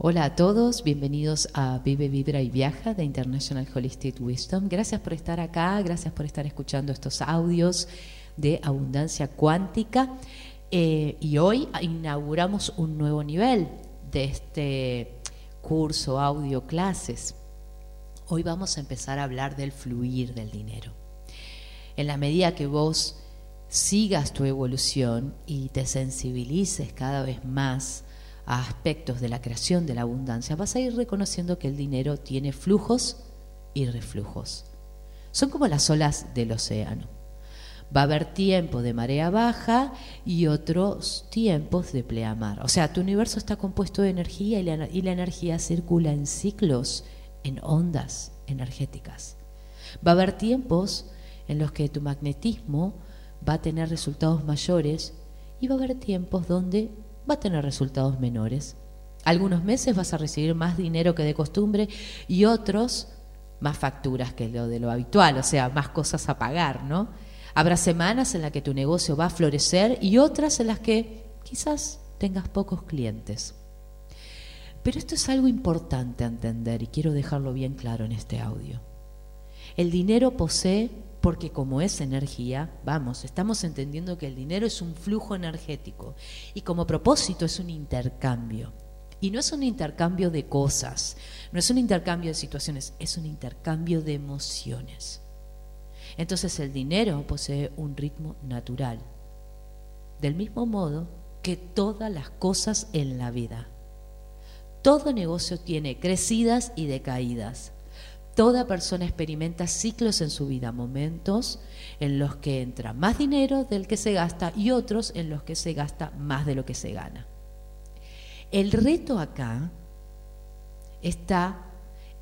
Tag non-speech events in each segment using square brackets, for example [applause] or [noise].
Hola a todos, bienvenidos a Vive, Vibra y Viaja de International Holistic Wisdom. Gracias por estar acá, gracias por estar escuchando estos audios de abundancia cuántica. Eh, y hoy inauguramos un nuevo nivel de este curso, audio, clases. Hoy vamos a empezar a hablar del fluir del dinero. En la medida que vos sigas tu evolución y te sensibilices cada vez más a aspectos de la creación de la abundancia, vas a ir reconociendo que el dinero tiene flujos y reflujos. Son como las olas del océano. Va a haber tiempo de marea baja y otros tiempos de pleamar. O sea, tu universo está compuesto de energía y la, y la energía circula en ciclos, en ondas energéticas. Va a haber tiempos en los que tu magnetismo va a tener resultados mayores y va a haber tiempos donde va a tener resultados menores. Algunos meses vas a recibir más dinero que de costumbre y otros más facturas que lo de lo habitual, o sea, más cosas a pagar, ¿no? Habrá semanas en las que tu negocio va a florecer y otras en las que quizás tengas pocos clientes. Pero esto es algo importante a entender y quiero dejarlo bien claro en este audio. El dinero posee porque como es energía, vamos, estamos entendiendo que el dinero es un flujo energético y como propósito es un intercambio. Y no es un intercambio de cosas, no es un intercambio de situaciones, es un intercambio de emociones. Entonces el dinero posee un ritmo natural, del mismo modo que todas las cosas en la vida. Todo negocio tiene crecidas y decaídas. Toda persona experimenta ciclos en su vida, momentos en los que entra más dinero del que se gasta y otros en los que se gasta más de lo que se gana. El reto acá está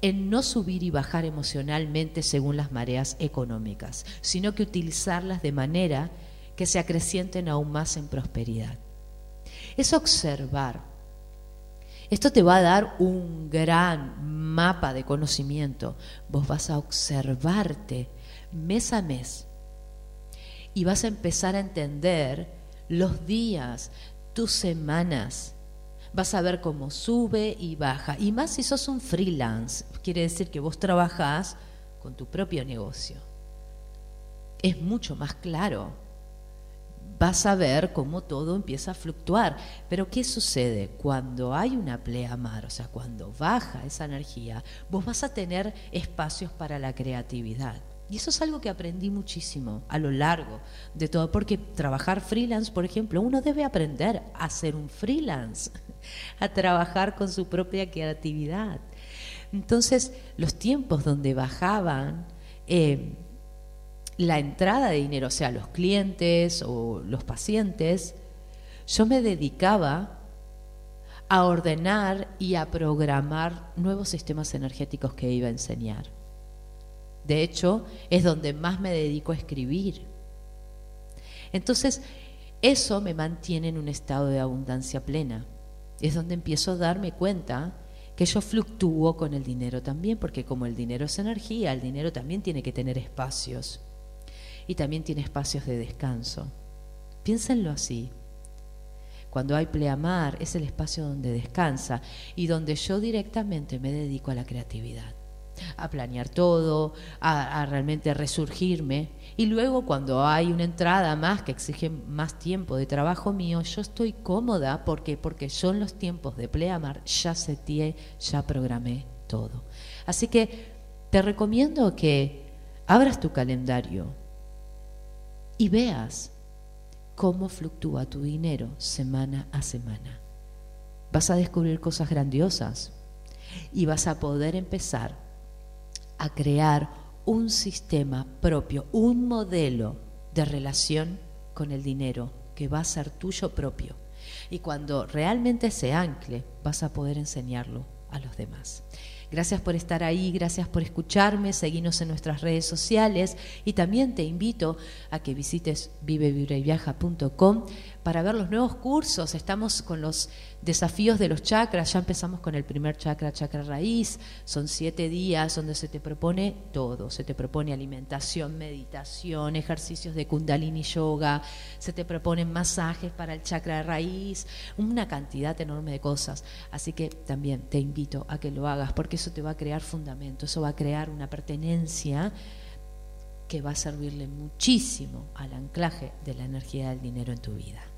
en no subir y bajar emocionalmente según las mareas económicas, sino que utilizarlas de manera que se acrecienten aún más en prosperidad. Es observar esto te va a dar un gran mapa de conocimiento. Vos vas a observarte mes a mes y vas a empezar a entender los días, tus semanas. Vas a ver cómo sube y baja. Y más si sos un freelance, quiere decir que vos trabajás con tu propio negocio. Es mucho más claro vas a ver cómo todo empieza a fluctuar. Pero ¿qué sucede? Cuando hay una pleamar, o sea, cuando baja esa energía, vos vas a tener espacios para la creatividad. Y eso es algo que aprendí muchísimo a lo largo de todo, porque trabajar freelance, por ejemplo, uno debe aprender a ser un freelance, [laughs] a trabajar con su propia creatividad. Entonces, los tiempos donde bajaban, eh, la entrada de dinero, o sea, los clientes o los pacientes, yo me dedicaba a ordenar y a programar nuevos sistemas energéticos que iba a enseñar. De hecho, es donde más me dedico a escribir. Entonces, eso me mantiene en un estado de abundancia plena. Es donde empiezo a darme cuenta que yo fluctúo con el dinero también, porque como el dinero es energía, el dinero también tiene que tener espacios y también tiene espacios de descanso. Piénsenlo así. Cuando hay pleamar es el espacio donde descansa y donde yo directamente me dedico a la creatividad, a planear todo, a, realmente resurgirme. Y luego cuando hay una entrada más que exige más tiempo de trabajo mío, yo estoy cómoda porque porque yo los tiempos de pleamar ya seteé, ya programé todo. Así que te recomiendo que abras tu calendario, y veas cómo fluctúa tu dinero semana a semana. Vas a descubrir cosas grandiosas y vas a poder empezar a crear un sistema propio, un modelo de relación con el dinero que va a ser tuyo propio. Y cuando realmente se ancle, vas a poder enseñarlo a los demás. Gracias por estar ahí, gracias por escucharme, seguinos en nuestras redes sociales. Y también te invito a que visites vivevibreviaja.com para ver los nuevos cursos. Estamos con los desafíos de los chakras, ya empezamos con el primer chakra, chakra raíz. Son siete días donde se te propone todo. Se te propone alimentación, meditación, ejercicios de kundalini yoga, se te proponen masajes para el chakra raíz, una cantidad enorme de cosas. Así que también te invito a que lo hagas porque eso te va a crear fundamento, eso va a crear una pertenencia que va a servirle muchísimo al anclaje de la energía del dinero en tu vida.